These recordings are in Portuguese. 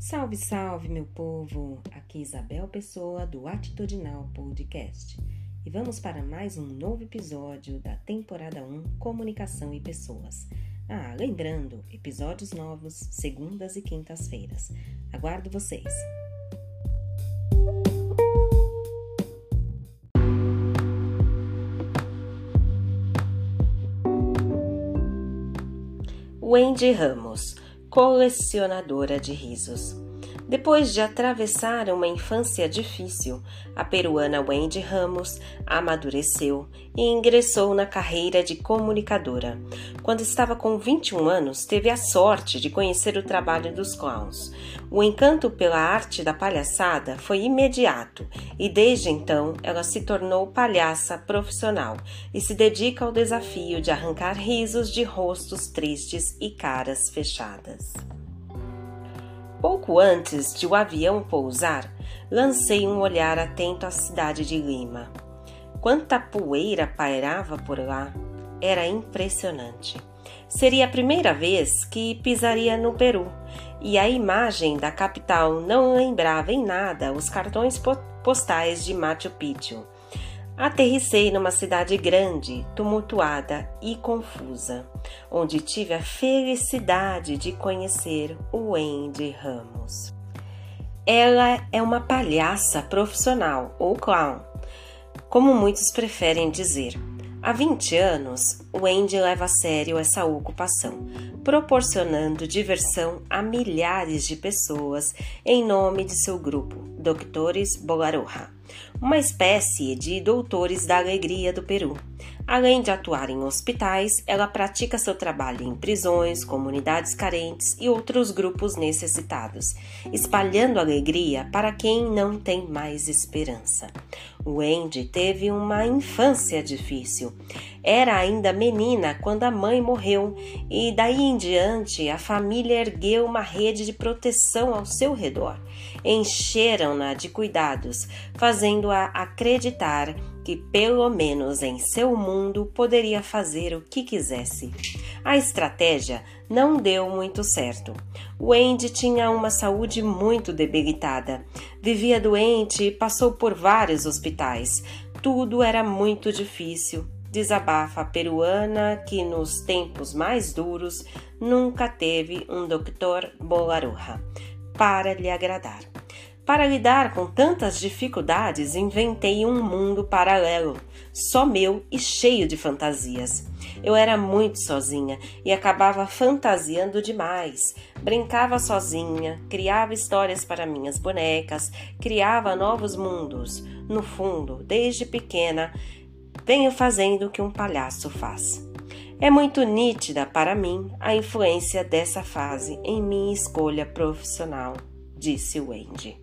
Salve, salve, meu povo! Aqui Isabel Pessoa do Atitudinal Podcast. E vamos para mais um novo episódio da temporada 1 Comunicação e Pessoas. Ah, lembrando, episódios novos segundas e quintas-feiras. Aguardo vocês. Wendy Ramos, colecionadora de risos. Depois de atravessar uma infância difícil, a peruana Wendy Ramos amadureceu e ingressou na carreira de comunicadora. Quando estava com 21 anos, teve a sorte de conhecer o trabalho dos clowns. O encanto pela arte da palhaçada foi imediato e desde então ela se tornou palhaça profissional e se dedica ao desafio de arrancar risos de rostos tristes e caras fechadas. Pouco antes de o avião pousar, lancei um olhar atento à cidade de Lima. Quanta poeira pairava por lá! Era impressionante. Seria a primeira vez que pisaria no Peru, e a imagem da capital não lembrava em nada os cartões postais de Machu Picchu. Aterricei numa cidade grande, tumultuada e confusa, onde tive a felicidade de conhecer o Wendy Ramos. Ela é uma palhaça profissional ou clown, como muitos preferem dizer. Há 20 anos, o Wendy leva a sério essa ocupação, proporcionando diversão a milhares de pessoas em nome de seu grupo, Doutores Bolaroja uma espécie de doutores da alegria do Peru. Além de atuar em hospitais, ela pratica seu trabalho em prisões, comunidades carentes e outros grupos necessitados, espalhando alegria para quem não tem mais esperança. Wendy teve uma infância difícil. Era ainda menina quando a mãe morreu e daí em diante a família ergueu uma rede de proteção ao seu redor. Encheram-na de cuidados, fazendo-a acreditar que, pelo menos em seu mundo, poderia fazer o que quisesse. A estratégia não deu muito certo. Wendy tinha uma saúde muito debilitada. Vivia doente e passou por vários hospitais. Tudo era muito difícil. Desabafa a peruana que, nos tempos mais duros, nunca teve um doutor Bolaruja para lhe agradar. Para lidar com tantas dificuldades, inventei um mundo paralelo, só meu e cheio de fantasias. Eu era muito sozinha e acabava fantasiando demais. Brincava sozinha, criava histórias para minhas bonecas, criava novos mundos. No fundo, desde pequena, venho fazendo o que um palhaço faz. É muito nítida para mim a influência dessa fase em minha escolha profissional, disse Wendy.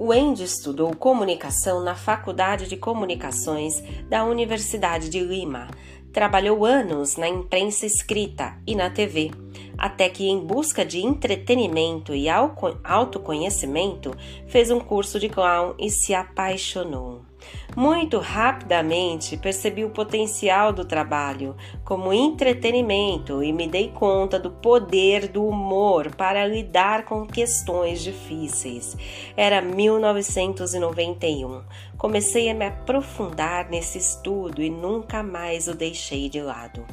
Wendy estudou comunicação na Faculdade de Comunicações da Universidade de Lima. Trabalhou anos na imprensa escrita e na TV, até que, em busca de entretenimento e autoconhecimento, fez um curso de clown e se apaixonou. Muito rapidamente percebi o potencial do trabalho como entretenimento e me dei conta do poder do humor para lidar com questões difíceis. Era 1991. Comecei a me aprofundar nesse estudo e nunca mais o deixei de lado.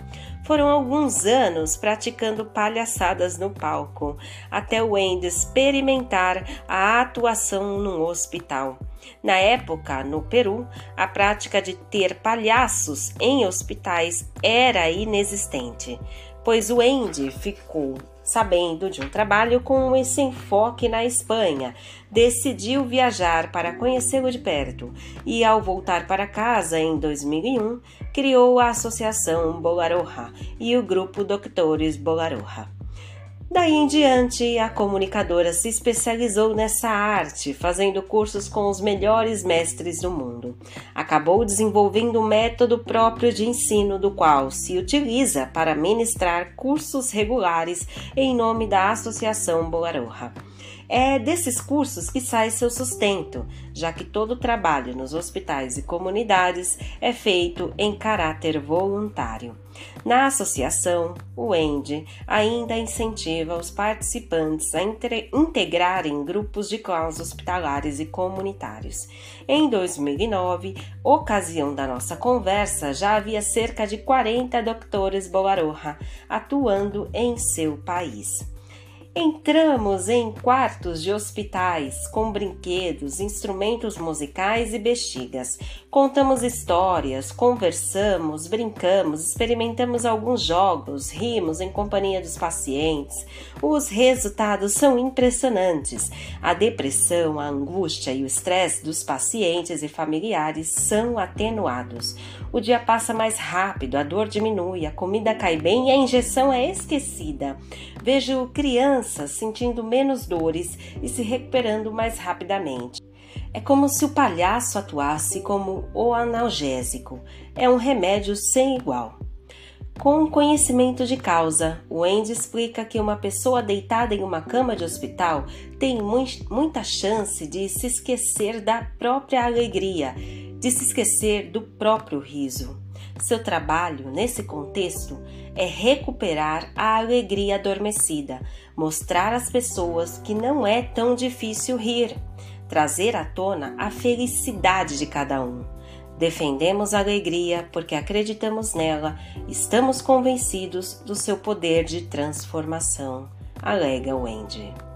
Foram alguns anos praticando palhaçadas no palco, até o Wendy experimentar a atuação num hospital. Na época, no Peru, a prática de ter palhaços em hospitais era inexistente, pois o Andy ficou sabendo de um trabalho com esse enfoque na Espanha, decidiu viajar para conhecê-lo de perto e, ao voltar para casa em 2001, criou a Associação Bolaroja e o grupo Doctores Bolaroja. Daí em diante, a comunicadora se especializou nessa arte, fazendo cursos com os melhores mestres do mundo. Acabou desenvolvendo um método próprio de ensino, do qual se utiliza para ministrar cursos regulares em nome da Associação Bolaroja. É desses cursos que sai seu sustento, já que todo o trabalho nos hospitais e comunidades é feito em caráter voluntário. Na associação, o ENDE ainda incentiva os participantes a integrarem grupos de clãs hospitalares e comunitários. Em 2009, ocasião da nossa conversa, já havia cerca de 40 doutores Bolaroja atuando em seu país. Entramos em quartos de hospitais com brinquedos, instrumentos musicais e bexigas. Contamos histórias, conversamos, brincamos, experimentamos alguns jogos, rimos em companhia dos pacientes. Os resultados são impressionantes. A depressão, a angústia e o estresse dos pacientes e familiares são atenuados. O dia passa mais rápido, a dor diminui, a comida cai bem e a injeção é esquecida. Vejo crianças sentindo menos dores e se recuperando mais rapidamente. É como se o palhaço atuasse como o analgésico. É um remédio sem igual. Com conhecimento de causa, o Andy explica que uma pessoa deitada em uma cama de hospital tem muita chance de se esquecer da própria alegria, de se esquecer do próprio riso. Seu trabalho, nesse contexto, é recuperar a alegria adormecida, mostrar às pessoas que não é tão difícil rir, trazer à tona a felicidade de cada um. Defendemos a alegria porque acreditamos nela, estamos convencidos do seu poder de transformação, alega Wendy.